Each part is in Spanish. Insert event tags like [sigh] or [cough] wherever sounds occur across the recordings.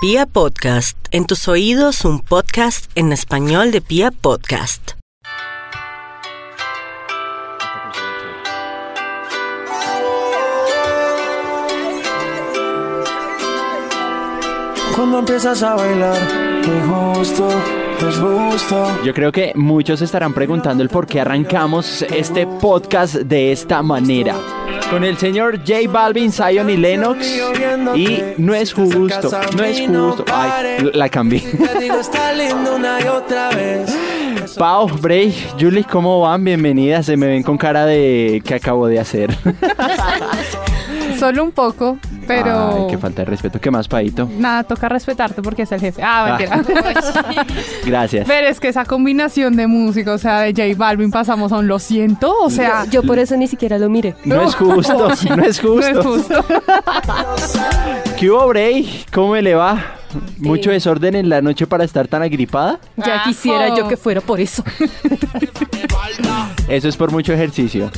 Pia Podcast, en tus oídos un podcast en español de Pia Podcast. Cuando empiezas a bailar, gusto. Yo creo que muchos estarán preguntando el por qué arrancamos este podcast de esta manera. Con el señor J Balvin, Zion y Lennox. Y no es justo, no es justo. Ay, la cambié. [laughs] Pau, Bray, Julie, ¿cómo van? Bienvenidas. Se me ven con cara de que acabo de hacer. [laughs] Solo un poco, pero Ay, qué falta de respeto. ¿Qué más, Paito? nada, toca respetarte porque es el jefe. Ah, mentira. [laughs] Gracias. Pero es que esa combinación de música, o sea, de J Balvin pasamos a un lo siento, o sea, Yo por eso ni siquiera lo miré. No es [laughs] justo, no es no es justo. justo. ¿Qué hubo, Bray? ¿Cómo le va? ¿Mucho desorden en la noche para estar tan agripada? Ya quisiera yo que fuera por eso. Eso es por mucho ejercicio.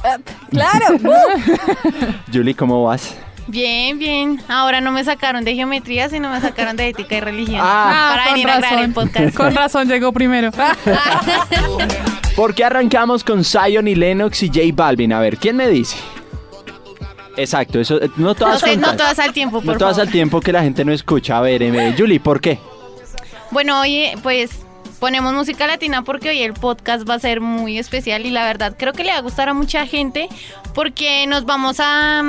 [laughs] ¡Claro! Julie, ¿cómo vas? Bien, bien. Ahora no me sacaron de geometría, sino me sacaron de ética y religión. Ah. para con venir a grabar el podcast. Con razón llegó primero. [laughs] ¿Por qué arrancamos con Zion y Lennox y J Balvin? A ver, ¿quién me dice? Exacto, eso, eh, no No, todas sé, no juntas. todas al tiempo, por No todas favor. al tiempo que la gente no escucha. A ver, eh, Julie, ¿por qué? Bueno, oye, pues ponemos música latina porque hoy el podcast va a ser muy especial y la verdad creo que le va a gustar a mucha gente porque nos vamos a...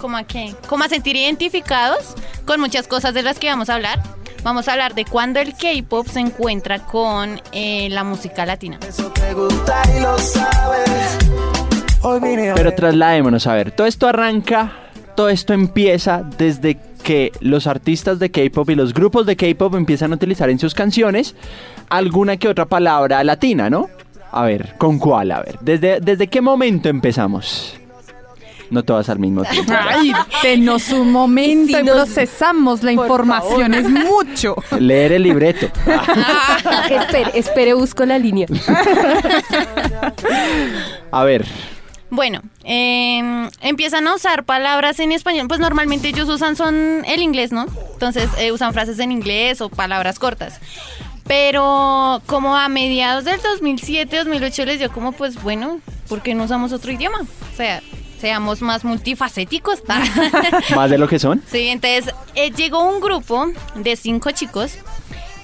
¿Cómo a qué? Como a sentir identificados con muchas cosas de las que vamos a hablar. Vamos a hablar de cuando el K-pop se encuentra con eh, la música latina. Eso te gusta y lo sabes. Hoy vine a Pero trasladémonos, a ver, todo esto arranca, todo esto empieza desde que los artistas de K-pop y los grupos de K-pop empiezan a utilizar en sus canciones alguna que otra palabra latina, ¿no? A ver, ¿con cuál? A ver, ¿desde, desde qué momento empezamos? No todas al mismo [laughs] tiempo. Ay, denos un momento Y si y nos- procesamos la Por información, favor. es mucho. [laughs] Leer el libreto. [laughs] espere, espere, busco la línea. A ver, Bueno, eh, empiezan a usar palabras en español, pues normalmente ellos usan son el inglés, ¿no? Entonces eh, usan frases en inglés o palabras cortas. Pero como a mediados del 2007, 2008 les dio como pues bueno, ¿por qué no usamos otro idioma? O sea, seamos más multifacéticos. [laughs] más de lo que son. sí, entonces eh, llegó un grupo de cinco chicos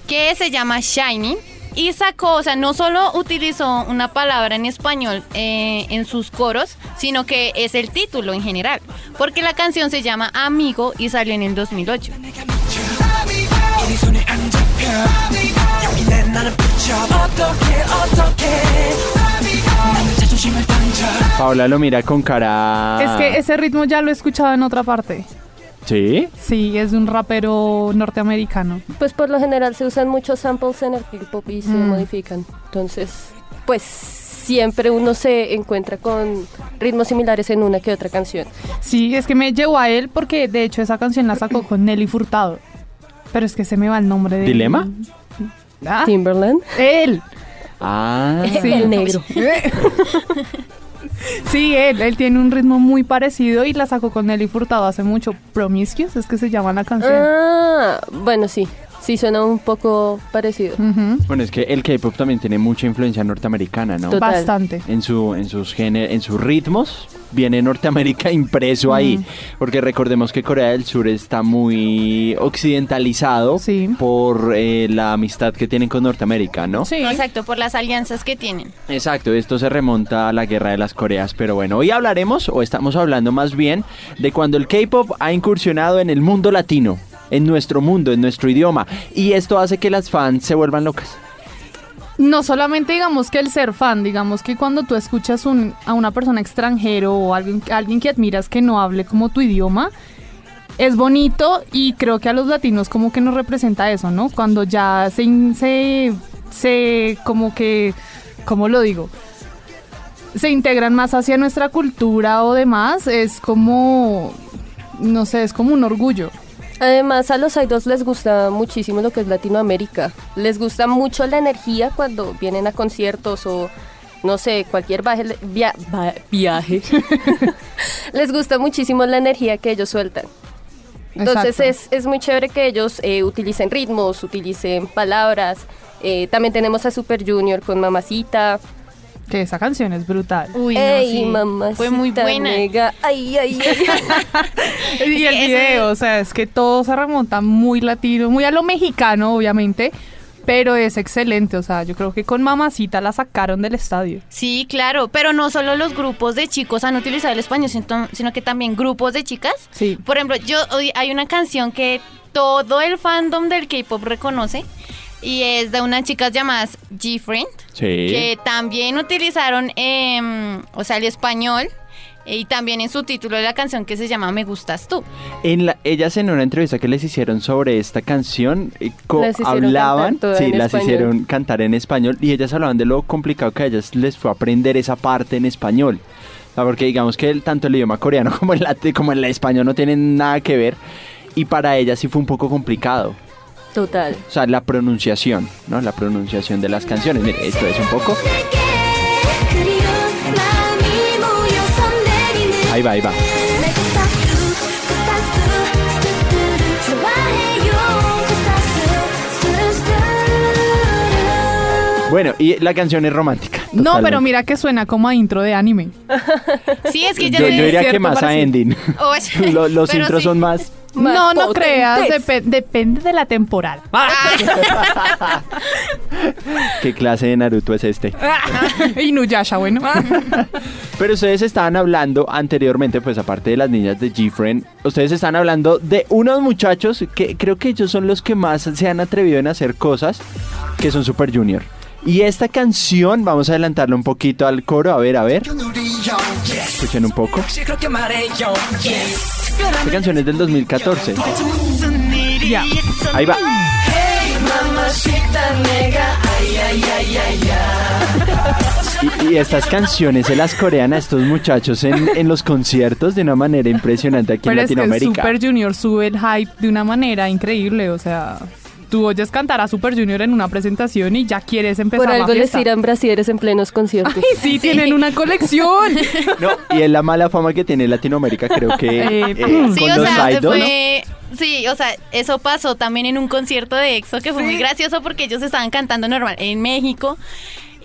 que se llama Shiny y sacó, o sea, no solo utilizó una palabra en español eh, en sus coros, sino que es el título en general, porque la canción se llama Amigo y salió en el 2008. Paola lo mira con cara. Es que ese ritmo ya lo he escuchado en otra parte. ¿Sí? Sí, es de un rapero norteamericano. Pues por lo general se usan muchos samples en el K-pop y se Mm. modifican. Entonces, pues siempre uno se encuentra con ritmos similares en una que otra canción. Sí, es que me llevó a él porque de hecho esa canción la sacó con Nelly Furtado. Pero es que se me va el nombre de ¿Dilema? Ah, Timberland, él. Ah. Sí. [laughs] el negro. [laughs] Sí, él, él tiene un ritmo muy parecido y la sacó con Nelly Furtado hace mucho. Promiscuous es que se llama la canción. Ah, bueno, sí. Sí suena un poco parecido. Bueno, es que el K-pop también tiene mucha influencia norteamericana, ¿no? Total. Bastante. En, su, en, sus géner- en sus ritmos viene Norteamérica [laughs] impreso ahí. Porque recordemos que Corea del Sur está muy occidentalizado Sí. por eh, la amistad que tienen con Norteamérica, ¿no? Sí. Exacto, por las alianzas que tienen. Exacto, esto se remonta a la guerra de las Coreas, pero bueno, hoy hablaremos, o estamos hablando más bien, de cuando el K-Pop ha incursionado en el mundo latino, en nuestro mundo, en nuestro idioma, y esto hace que las fans se vuelvan locas. No solamente digamos que el ser fan, digamos que cuando tú escuchas un- a una persona extranjero o alguien, alguien que admiras que no hable como tu idioma, es bonito y creo que a los latinos como que nos representa eso, ¿no? Cuando ya se, se, se como que, ¿cómo lo digo? Se integran más hacia nuestra cultura o demás, es como, no sé, es como un orgullo. Además, a los idols les gusta muchísimo lo que es Latinoamérica. Les gusta mucho la energía cuando vienen a conciertos o, no sé, cualquier baje- via- va- viaje. [laughs] les gusta muchísimo la energía que ellos sueltan. Entonces es, es muy chévere que ellos eh, utilicen ritmos, utilicen palabras. Eh, también tenemos a Super Junior con Mamacita. Que esa canción es brutal. Uy, no, Ey, sí. mamacita Fue muy buena. nega. Ay, ay, ay. [laughs] [laughs] Y el video, o sea, es que todo se remonta muy latino, muy a lo mexicano, obviamente, pero es excelente, o sea, yo creo que con Mamacita la sacaron del estadio. Sí, claro, pero no solo los grupos de chicos han utilizado el español, sino, sino que también grupos de chicas. Sí. Por ejemplo, yo hoy hay una canción que todo el fandom del K-pop reconoce y es de unas chicas llamadas G-Friend Sí. que también utilizaron, em, o sea, el español eh, y también en su título de la canción que se llama Me gustas tú. En la, ellas en una entrevista que les hicieron sobre esta canción, eh, co- Las hicieron hablaban, sí, las español. hicieron cantar en español y ellas hablaban de lo complicado que a ellas les fue aprender esa parte en español. Porque digamos que el- tanto el idioma coreano [laughs] como el, como el español no tienen nada que ver y para ellas sí fue un poco complicado. Total. O sea, la pronunciación, ¿no? La pronunciación de las canciones. Mire, esto es un poco. Ahí va, ahí va. Bueno, y la canción es romántica. No, pero mira que suena como a intro de anime. [laughs] Sí, es que ya Yo, diría que más a ending. Oye, [laughs] los intros sí. son más. Más no, no creas, depe- depende de la temporada. [laughs] ¿Qué clase de Naruto es este? [laughs] Inuyasha, bueno. [laughs] Pero ustedes estaban hablando anteriormente, pues aparte de las niñas de G-Friend, ustedes están hablando de unos muchachos que creo que ellos son los que más se han atrevido en hacer cosas, que son Super Junior. Y esta canción, vamos a adelantarla un poquito al coro, a ver, a ver. Escuchen un poco. Esta canción es del 2014. ya. Ahí va. Y, y estas canciones se las corean a estos muchachos en, en los conciertos de una manera impresionante aquí Pero en es que el Latinoamérica. Super Junior sube el hype de una manera increíble, o sea, tú oyes cantar a Super Junior en una presentación y ya quieres empezar Por la algo les tiran brasieres en plenos conciertos. Ay, sí, tienen una colección. No, y es la mala fama que tiene Latinoamérica, creo que Eh, eh, Sí, con o los sea, idols. fue- sí, o sea, eso pasó también en un concierto de EXO que fue muy gracioso porque ellos estaban cantando normal en México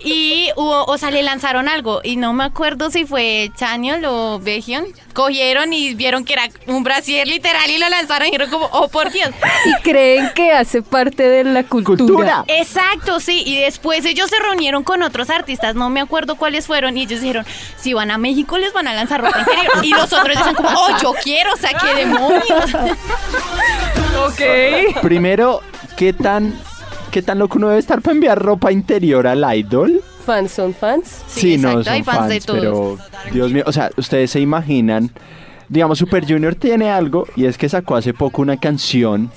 y hubo, o sea, le lanzaron algo y no me acuerdo si fue Chaniol o Baekhyun. Cogieron y vieron que era un brasier literal y lo lanzaron y dijeron como, oh por Dios. y creen que hace parte de la cultura. Cultura. Exacto, sí. Y después ellos se reunieron con otros artistas, no me acuerdo cuáles fueron, y ellos dijeron, si van a México les van a lanzar ropa interior. Y los otros decían como, oh, yo quiero, o sea, qué demonios. ok. Primero, ¿qué tan, ¿qué tan loco uno debe estar para enviar ropa interior al idol? Fans son fans. Sí, no son hay fans de todos. pero Dios mío, o sea, ustedes se imaginan, digamos, Super Junior tiene algo y es que sacó hace poco una canción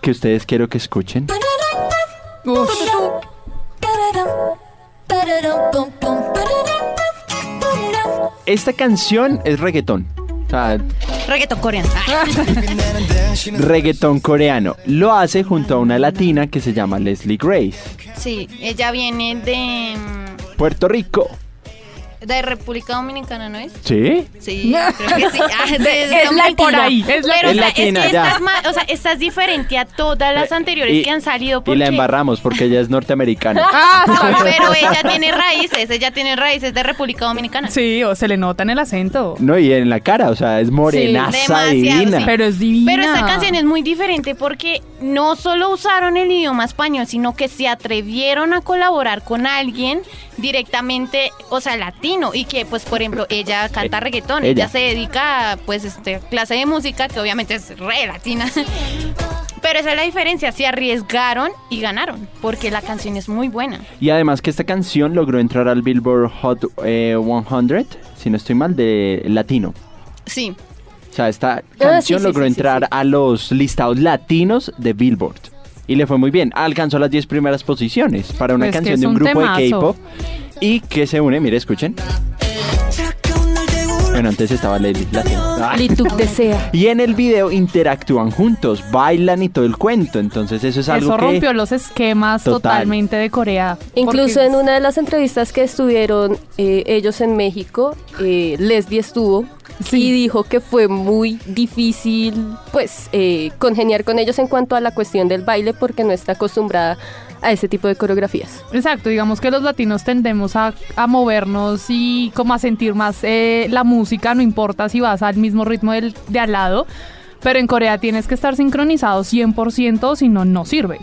que ustedes quiero que escuchen. Uf. Esta canción es reggaetón. O sea, Reggaeton coreano. [laughs] Reggaetón coreano. Lo hace junto a una latina que se llama Leslie Grace. Sí, ella viene de, mm, Puerto Rico. De República Dominicana, ¿no es? ¿Sí? Sí, [laughs] creo que sí. Ah, de- de es la Dominicana. por ahí, es la- Pero, Es o sea, latina, es que ya. esta es más- o sea, esta es diferente a todas las Eh, anteriores y- que han salido Y porque... la embarramos porque ella es norteamericana. [laughs] Ah, No, pero ella tiene raíces, ella tiene raíces de República Dominicana. sí, o se le nota en el acento. No, y en la cara, o sea, es morenaza demasiado, divina. sí. Pero es divina. Pero esta canción es muy diferente porque no solo usaron el idioma español, sino que se atrevieron a colaborar con alguien directamente, o sea, latino, y que, pues, por ejemplo, ella [laughs] canta reggaetón, ella. ella, se dedica a, pues, este, clase de música que obviamente es re latina. [laughs] Pero esa es la diferencia, se arriesgaron y ganaron, porque la canción es muy buena. Y además que esta canción logró entrar al Billboard Hot eh, 100, si no estoy mal, de latino. Sí, O sea, esta Ah, canción sí, logró sí, sí, entrar sí. a los listados latinos de Billboard. Y le fue muy bien. Alcanzó las 10 primeras posiciones para una Pues canción de un un grupo temazo. de K-pop. Y que se une, mire, escuchen. Bueno, antes estaba Lady Latino. Ah. Lituk desea. Y en el video interactúan juntos, bailan y todo el cuento. Entonces eso es algo Eso que... rompió los esquemas Total. totalmente de Corea. Incluso Porque- en una de las entrevistas que estuvieron eh, ellos en México, eh, Leslie estuvo y dijo que fue muy difícil pues eh, congeniar con ellos en cuanto a la cuestión del baile porque no está acostumbrada a ese tipo de coreografías. Exacto, digamos que los latinos tendemos a, a movernos y como a sentir más eh, la música, no importa si vas al mismo ritmo del, de al lado, pero en Corea tienes que estar sincronizado 100%, si no, no sirve.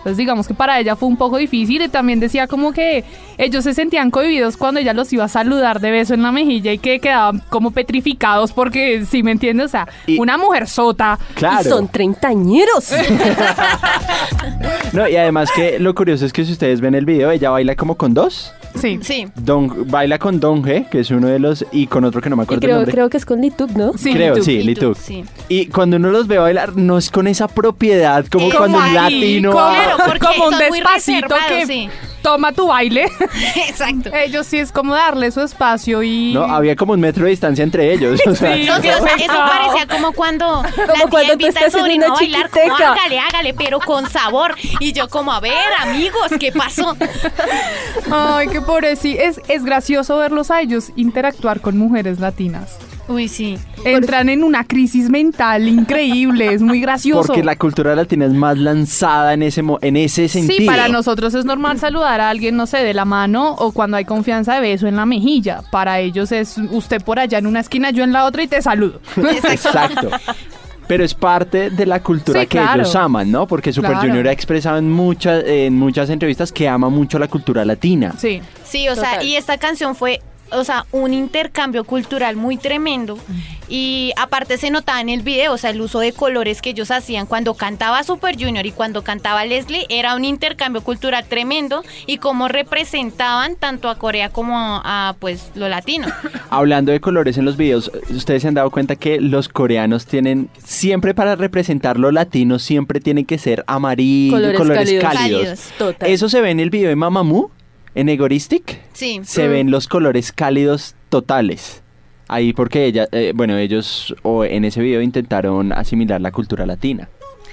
Entonces digamos que para ella fue un poco difícil y también decía como que ellos se sentían cohibidos cuando ella los iba a saludar de beso en la mejilla y que quedaban como petrificados porque, si me entiendes, o sea, Y- una mujer sota. Claro. Y son treintañeros. [laughs] No, y además que lo curioso es que si ustedes ven el video, ella baila como con dos. Sí. Sí. Don, baila con Donge, que es uno de los, y con otro que no me y acuerdo el creo, nombre. creo que es con Lituk, ¿no? Sí, Creo, Lituk. sí, Lituk, Lituk. sí. Y cuando uno los ve bailar, no es con esa propiedad como cuando un ahí, latino... como, Claro, porque como un despacito que sí. Toma tu baile. [laughs] Exacto. Ellos sí es como darle su espacio y... No, había como un metro de distancia entre ellos. o sea, Sí. No, sí, o sea, eso parecía como cuando la tía cuando tú invita en sobrino una a bailar, como hágale, hágale, pero con sabor. Y yo como, a ver, amigos, ¿qué pasó? Ay, qué pobre, sí. Es, es gracioso verlos a ellos interactuar con mujeres latinas. Uy, sí. Entran en una crisis mental increíble, es muy gracioso. porque la cultura latina es más lanzada en ese, mo- en ese sentido. Sí, para nosotros es normal saludar a alguien, no sé, de la mano o cuando hay confianza de beso en la mejilla. Para ellos es usted por allá en una esquina, yo en la otra y te saludo. [laughs] Exacto. Pero es parte de la cultura Sí, que claro. ellos aman, ¿no? Porque Super Claro. Junior ha expresado en muchas, en muchas entrevistas que ama mucho la cultura latina. Sí. Sí, o sea, Total. y esta canción fue, o sea, un intercambio cultural muy tremendo. Y aparte se notaba en el video, o sea, el uso de colores que ellos hacían cuando cantaba Super Junior y cuando cantaba Leslie, era un intercambio cultural tremendo y cómo representaban tanto a Corea como a, pues, lo latino. [laughs] Hablando de colores en los videos, ustedes se han dado cuenta que los coreanos tienen, siempre para representar lo latino, siempre tienen que ser amarillo, colores, Colores cálidos. cálidos. Cálidos. Total. Eso se ve en el video de Mamamoo, en Egoristic. Sí. se ven los colores cálidos totales. Ahí porque ella, eh, bueno, ellos o en ese video intentaron asimilar la cultura latina.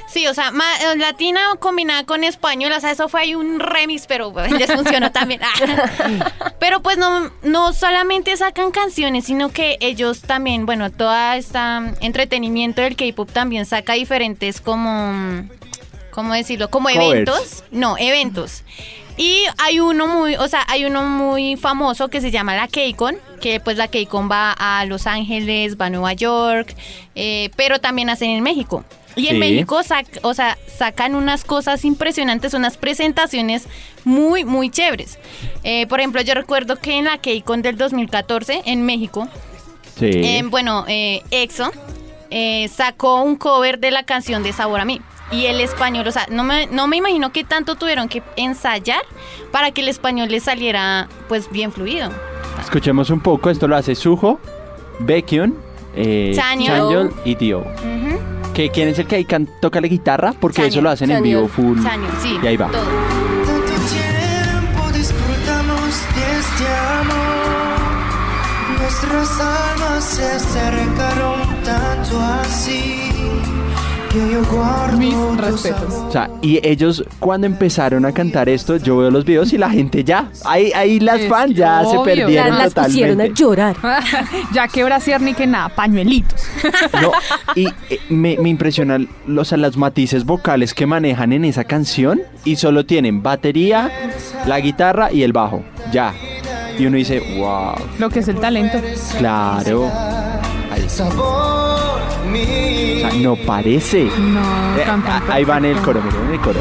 Sí, o sea, eh, latina combinada con español, o sea, eso fue ahí un remix, pero [laughs] les funcionó también. [laughs] pero pues no, no solamente sacan canciones, sino que ellos también, bueno, toda esta entretenimiento del K-pop también saca diferentes como, ¿cómo decirlo? Como Covers. eventos. No, eventos. Y hay uno muy, o sea, hay uno muy famoso que se llama la K-Con, que pues la K-Con va a Los Ángeles, va a Nueva York, eh, pero también hacen en México. Y en. México sac- o sea, sacan unas cosas impresionantes, unas presentaciones muy, muy chéveres. Eh, por ejemplo, yo recuerdo que en la K-Con del 2014 en México, Sí. eh, bueno, eh, EXO eh, sacó un cover de la canción de Sabor a mí. Y el español, o sea, no me, no me imagino que tanto tuvieron que ensayar para que el español les saliera pues bien fluido. Escuchemos un poco, esto lo hace Suho, Baekhyun, eh, Chanyeol. Y Dio. Ujú. ¿Que ¿Quién es el que ahí can- toca la guitarra? Porque eso lo hacen en vivo full. Chanyeol, sí. Y ahí va. todo. Tanto tiempo disfrutamos de este amor. Nuestras almas se acercaron tanto así. Mis respetos. O sea, y ellos cuando empezaron a cantar esto, yo veo los videos y la gente ya, ahí, ahí las Es fans ya se perdieron las, las pusieron a totalmente. llorar. [laughs] ya que brasier ni que nada, pañuelitos. [laughs] No, y eh, me, me impresionan los, las matices vocales que manejan en esa canción y solo tienen batería, la guitarra y el bajo. Ya. Y uno dice, wow, Lo que es el talento. claro. Ahí. O sea, no parece. No, Eh, ahí va en el coro, miren en el coro.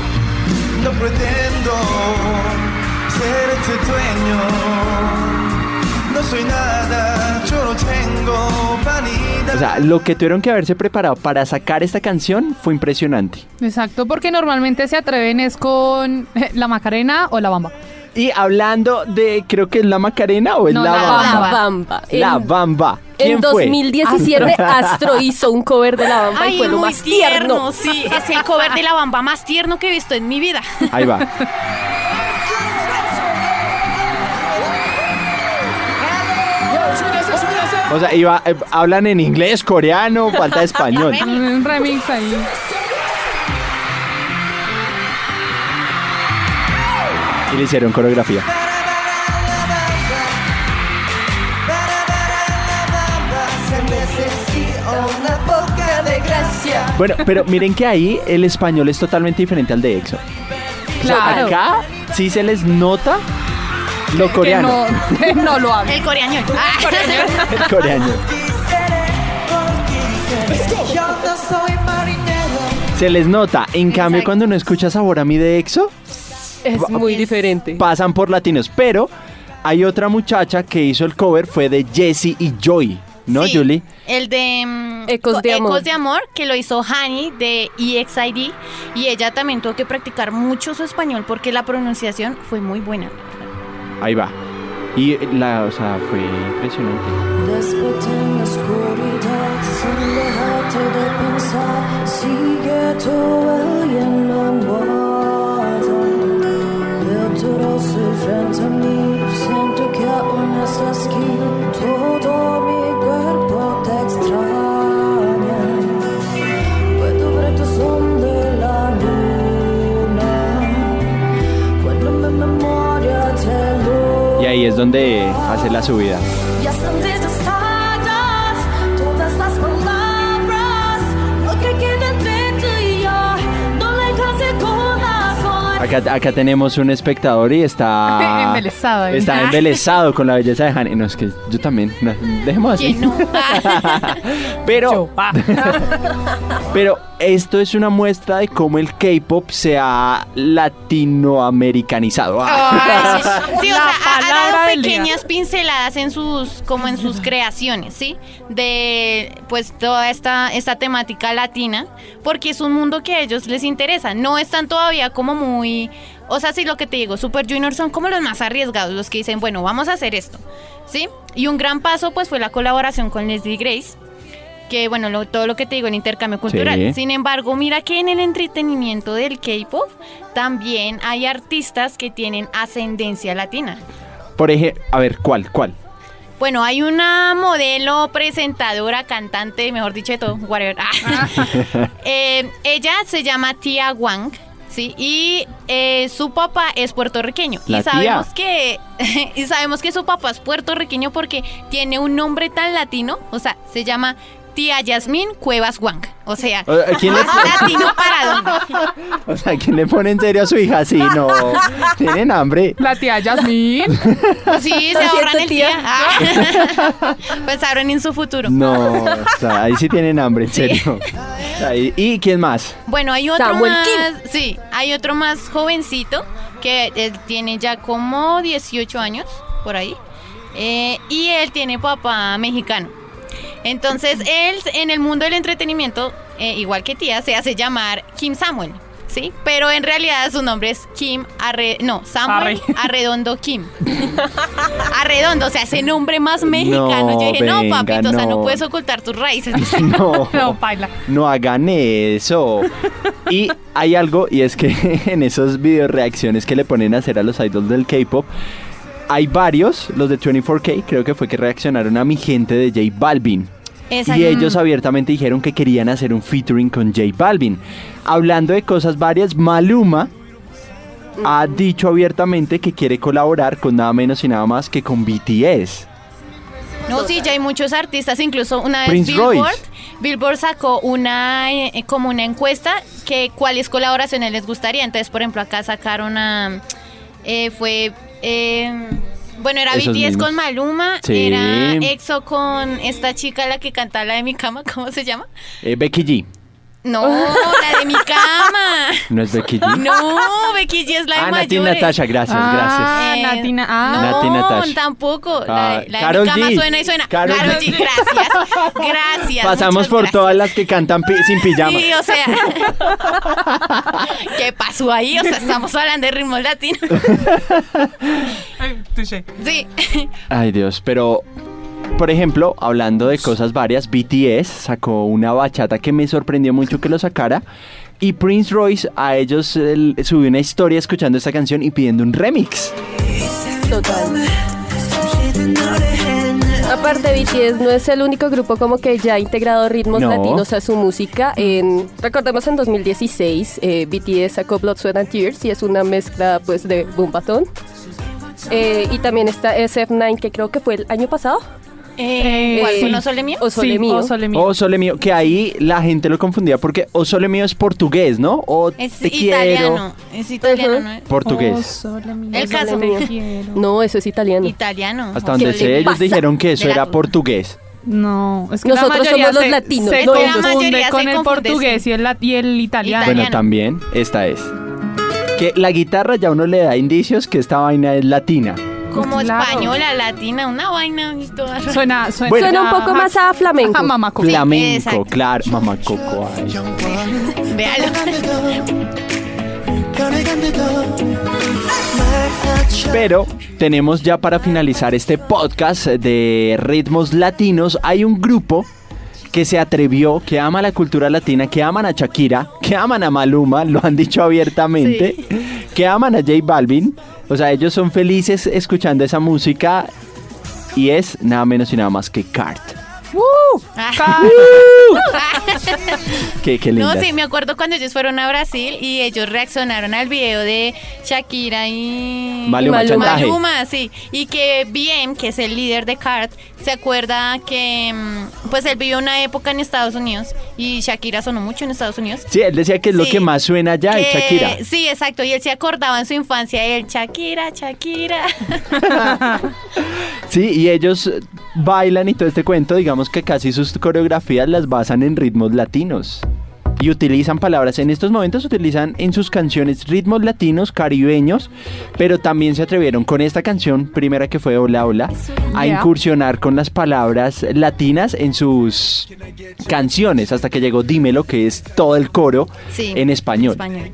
No pretendo ser tu dueño. No soy nada, yo no tengo vanidad. O sea, lo que tuvieron que haberse preparado para sacar esta canción fue impresionante. Exacto, porque normalmente se atreven es con eh, la Macarena o la Bamba. Y hablando de, creo que es la Macarena o es no, la, la, Bamba. La Bamba. En 2017 Astro. [laughs] Astro. hizo un cover de la Bamba Ay, y muy tierno. Sí, es el cover de la Bamba más tierno que he visto en mi vida. Ahí va. O sea, iba, eh, hablan en inglés, coreano, falta español. [laughs] Remix ahí. Y le hicieron coreografía. Bueno, pero miren que ahí el español es totalmente diferente al de EXO. O sea, Claro. acá sí se les nota lo coreano. Que no, que no lo habla. El coreaño. Ah. [laughs] El coreano. Se les nota. En cambio, Exacto. cuando uno escucha Sabor a mí de EXO, [laughs] Es muy diferente. pasan por latinos. Pero hay otra muchacha que hizo el cover, fue de Jessie y Joy. ¿No, Sí, Julie? El de mm, Ecos de Co- Amor. Ecos de Amor, que lo hizo Hani de EXID. Y ella también tuvo que practicar mucho su español porque la pronunciación fue muy buena. Ahí va. Y la, o sea, fue impresionante. Desperté en la oscuridad, sin dejarte de pensar, sigue todo el lleno en el corazón. Acá, acá tenemos un espectador y está... [laughs] Embelesado ahí. Está embelesado con la belleza de Hani. No, es que yo también. no, dejemos así. ¿Quién no? [laughs] Ah. [laughs] Pero, pero esto es una muestra de cómo el K-pop se ha latinoamericanizado. Ah. Ay, sí, [laughs] Sí, o La sea, ha- ha, dado del día. pequeñas pinceladas en sus, como en sus creaciones, ¿sí? De, pues, toda esta, esta temática latina, porque es un mundo que a ellos les interesa. No están todavía como muy, o sea, sí, lo que te digo, Super Junior son como los más arriesgados, los que dicen, bueno, vamos a hacer esto, ¿sí? Y un gran paso, pues, fue la colaboración con Leslie Grace, que bueno, lo- todo lo que te digo, el intercambio cultural. Sí. Sin embargo, mira que en el entretenimiento del K-pop también hay artistas que tienen ascendencia latina. Por ejemplo, a ver, ¿cuál? ¿Cuál? Bueno, hay una modelo, presentadora, cantante, mejor dicho de todo, whatever. Ah. [laughs] Eh, ella se llama Tia Wang. Sí, y eh, su papá es puertorriqueño. La y sabemos tía. que [laughs] y sabemos que su papá es puertorriqueño porque tiene un nombre tan latino, o sea, se llama Tía Yasmín Cuevas Wang. O sea, Eh, ¿quién le- latino para dónde. [laughs] O sea, ¿quién le pone en serio a su hija así? No, [laughs] tienen hambre. La tía Yasmín. Sí, se ahorran siento, el tía. día. Ah. [laughs] Pensaron en su futuro. No, o sea, ahí sí tienen hambre, en serio. ¿y, quién más? Bueno, hay otro Samuel más, sí, hay otro más jovencito que él tiene ya como 18 años por ahí eh, y él tiene papá mexicano. Entonces él en el mundo del entretenimiento, eh, igual que tía, se hace llamar Kim Samuel. Sí, pero en realidad su nombre es Kim Arre, no, Samuel Arre. [laughs] Arredondo Kim. Arredondo, o sea, ese nombre más mexicano. No, Yo dije, no, papito, o sea, no no. puedes ocultar tus raíces. [laughs] No, [laughs] No, baila. no hagan eso. Y hay algo, y es que en esos video reacciones que le ponen a hacer a los idols del K-pop, hay varios, los de 24K, creo que fue que reaccionaron a mi gente de J Balvin. Esa- Y ellos abiertamente dijeron que querían hacer un featuring con J Balvin. Hablando de cosas varias, Maluma ha dicho abiertamente que quiere colaborar con nada menos y nada más que con BTS. No, sí, ya hay muchos artistas, incluso una vez Prince Billboard, Royce. Billboard sacó una eh, como una encuesta que cuáles colaboraciones les gustaría. Entonces, por ejemplo, acá sacaron a eh, fue eh, bueno, era BTS mismos. con Maluma, Sí. era EXO con esta chica la que canta la de mi cama, [laughs] ¿cómo se llama? Eh, Becky G. No, la de mi [laughs] cama. ¿No es Becky G? No, Becky G es la de ah, Nati. Natasha, gracias, Ah, Eh, Natina. Ah, No, Nati Natasha. tampoco. Ah, la de, la de Karol mi cama G. suena y suena. Karol Karol G. G, gracias. [laughs] Gracias. Pasamos por gracias. todas las que cantan pi- sin pijama. Sí, o sea. ¿Qué pasó ahí? O sea, estamos hablando de ritmo latino. Touché. Sí. Ay Dios, pero por ejemplo, hablando de cosas varias, BTS sacó una bachata que me sorprendió mucho que lo sacara. Y Prince Royce a ellos subió una historia escuchando esta canción y pidiendo un remix. Total. Aparte, BTS no es el único grupo como que ya ha integrado ritmos No. latinos a su música. En, recordemos en 2016, eh, BTS sacó Blood, Sweat and Tears y es una mezcla pues de Boombatón. Eh, y también está SF9 que creo que fue el año pasado. Eh, Eh, ¿Cuál? sí. ¿Con Sole mío? O Sole Sí, Mío. o Sole Mío. O Sole Mío, que ahí la gente lo confundía porque O Sole Mío es portugués, ¿no? O Es te italiano. quiero. Es italiano. ¿no? es? Portugués. Sole Mío, El Sole caso. Mío. Quiero. No, eso es italiano. Italiano. Hasta ¿O donde sé, ellos pasa? dijeron que eso De la- era portugués. No, es que la Nosotros mayoría somos los se- latinos, Se no ellos. confunde La mayoría con se el confunde, portugués sí. y el, lat- y el italiano. Italiano. Bueno, también esta es. Que la guitarra ya uno le da indicios que esta vaina es latina. Como Claro. española, latina, una vaina y toda rara. Suena, suena, Bueno. Suena un poco más a flamenco. [laughs] A mamaco. Flamenco, exacto. claro. Mamá Coco. ay. Véalo. Pero tenemos ya para finalizar este podcast de ritmos latinos, hay un grupo que se atrevió, que ama la cultura latina, que aman a Shakira, que aman a Maluma, lo han dicho abiertamente, que aman a J Balvin. O sea, ellos son felices escuchando esa música y es nada menos y nada más que Cart. Ah. [laughs] Qué, qué No, lindas. sí, me acuerdo cuando ellos fueron a Brasil y ellos reaccionaron al video de Shakira y Maluma, Maluma. sí. Y que BM, que es el líder de CART, se acuerda que mm, pues él vivió una época en Estados Unidos y Shakira sonó mucho en Estados Unidos. Sí, él decía que es lo que más suena ya es Que- Shakira. Sí, exacto. Y él se acordaba en su infancia él, Shakira, Shakira. [laughs] Sí, y ellos bailan y todo este cuento, digamos que casi sus coreografías las basan en ritmos latinos. Y utilizan palabras, en estos momentos utilizan en sus canciones ritmos latinos, caribeños, pero también se atrevieron con esta canción, primera que fue Hola Hola, a incursionar con las palabras latinas en sus canciones, hasta que llegó Dímelo, que es todo el coro Sí, en español. español.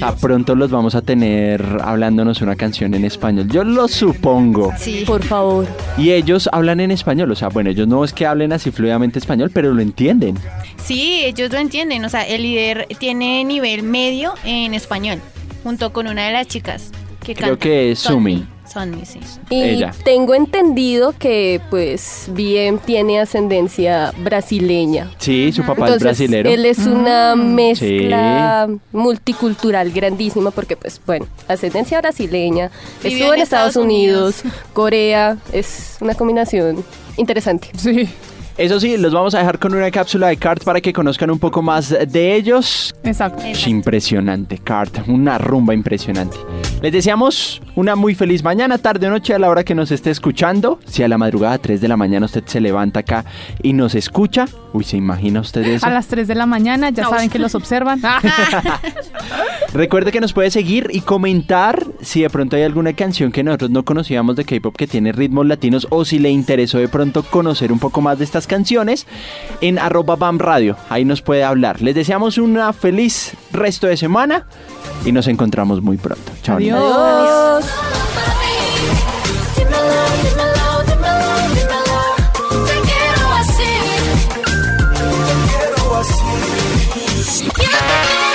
A pronto los vamos a tener hablándonos una canción en español, yo lo supongo. Sí. Por favor. Y ellos hablan en español, o sea, bueno, ellos no es que hablen así fluidamente español, pero lo entienden. Sí, ellos lo entienden. O sea, el líder tiene nivel medio en español, junto con una de las chicas que Creo canta. que es Sumi. Sonmi, sí. Y Ella. tengo entendido que pues bien tiene ascendencia brasileña. Sí, su papá Entonces, es brasilero. él es una Mm. mezcla multicultural grandísima porque, pues, bueno, ascendencia brasileña, Vivió estuvo en Estados, Estados Unidos, Corea, es una combinación interesante. Sí, Eso sí, los vamos a dejar con una cápsula de Cart para que conozcan un poco más de ellos. exacto. Exacto. Impresionante, Cart, una rumba impresionante. Les deseamos una muy feliz mañana, tarde o noche a la hora que nos esté escuchando. Si a la madrugada 3 de la mañana usted se levanta acá y nos escucha, uy, ¿se imagina usted eso? A las 3 de la mañana ya No. saben que los observan. [laughs] [laughs] Recuerde que nos puede seguir y comentar si de pronto hay alguna canción que nosotros no conocíamos de K-pop que tiene ritmos latinos o si le interesó de pronto conocer un poco más de estas canciones en arroba BAM Radio. Ahí nos puede hablar. Les deseamos una feliz resto de semana y nos encontramos muy pronto. Chao. Adiós. Adiós.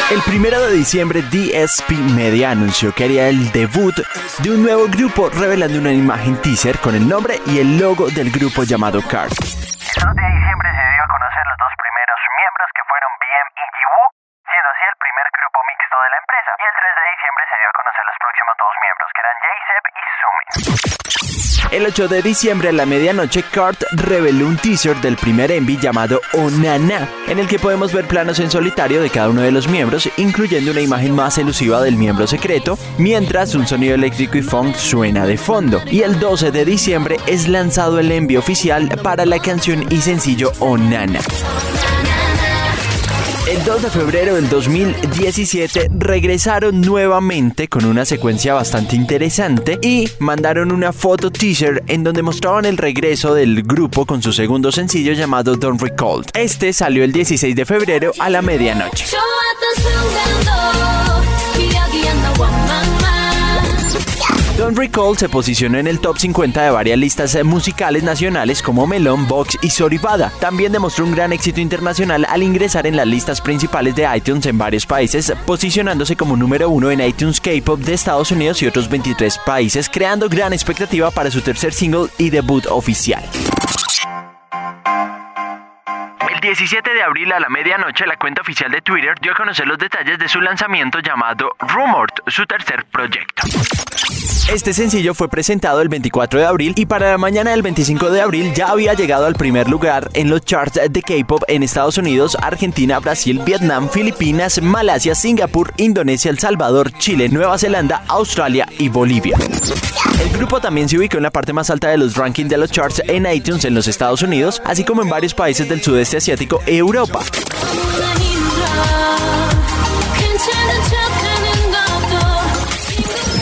El primero de diciembre, DSP Media anunció que haría el debut de un nuevo grupo revelando una imagen teaser con el nombre y el logo del grupo llamado Card. El 2 de diciembre se dio a conocer los dos primeros miembros que fueron BM y Jiwoo, siendo así el primer grupo mixto de la empresa. Y el 3 de diciembre se dio a conocer los próximos dos miembros, que eran J-Sep y Sumi. El 8 de diciembre a la medianoche, Cart reveló un teaser del primer Envy llamado Onana, en el que podemos ver planos en solitario de cada uno de los miembros, incluyendo una imagen más elusiva del miembro secreto, mientras un sonido eléctrico y funk suena de fondo. Y el 12 de diciembre es lanzado el Envy oficial para la canción y sencillo Onana. El 2 de febrero del 2017 regresaron nuevamente con una secuencia bastante interesante y mandaron una foto teaser en donde mostraban el regreso del grupo con su segundo sencillo llamado Don't Recall. Este salió el 16 de febrero a la medianoche. Don't Recall se posicionó en el top 50 de varias listas musicales nacionales como Melon, Vox y Soribada. También demostró un gran éxito internacional al ingresar en las listas principales de iTunes en varios países, posicionándose como número uno en iTunes K-Pop de Estados Unidos y otros 23 países, creando gran expectativa para su tercer single y debut oficial. El 17 de abril a la medianoche, la cuenta oficial de Twitter dio a conocer los detalles de su lanzamiento llamado Rumored, su tercer proyecto. Este sencillo fue presentado el 24 de abril y para la mañana del 25 de abril ya había llegado al primer lugar en los charts de K-pop en Estados Unidos, Argentina, Brasil, Vietnam, Filipinas, Malasia, Singapur, Indonesia, El Salvador, Chile, Nueva Zelanda, Australia y Bolivia. El grupo también se ubicó en la parte más alta de los rankings de los charts en iTunes en los Estados Unidos, así como en varios países del sudeste asiático e Europa.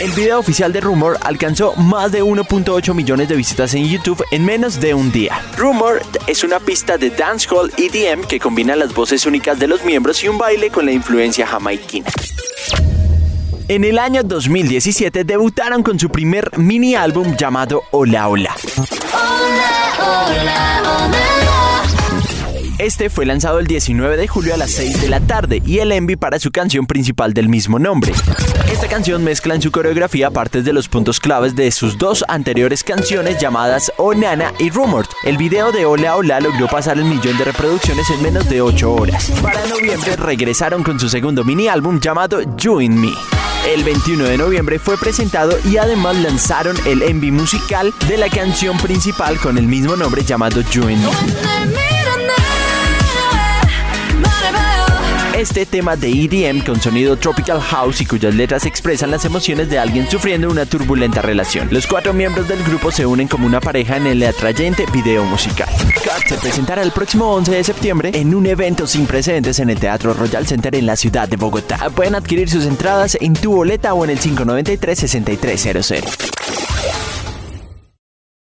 El video oficial de Rumor alcanzó más de 1.8 millones de visitas en YouTube en menos de un día. Rumor es una pista de dancehall EDM que combina las voces únicas de los miembros y un baile con la influencia jamaiquina. En el año 2017 debutaron con su primer mini álbum llamado Hola Hola. Este fue lanzado el 19 de julio a las 6 de la tarde y el envy para su canción principal del mismo nombre. Esta canción mezcla en su coreografía partes de los puntos claves de sus dos anteriores canciones llamadas Onana y Rumored. El video de Hola Hola logró pasar el millón de reproducciones en menos de 8 horas. Para noviembre regresaron con su segundo mini álbum llamado You Me. El 21 de noviembre fue presentado y además lanzaron el envy musical de la canción principal con el mismo nombre llamado You Me. Este tema de EDM con sonido tropical house y cuyas letras expresan las emociones de alguien sufriendo una turbulenta relación. Los cuatro miembros del grupo se unen como una pareja en el atrayente video musical. Cut se presentará el próximo 11 de septiembre en un evento sin precedentes en el Teatro Royal Center en la ciudad de Bogotá. Pueden adquirir sus entradas en tu boleta o en el 593-6300.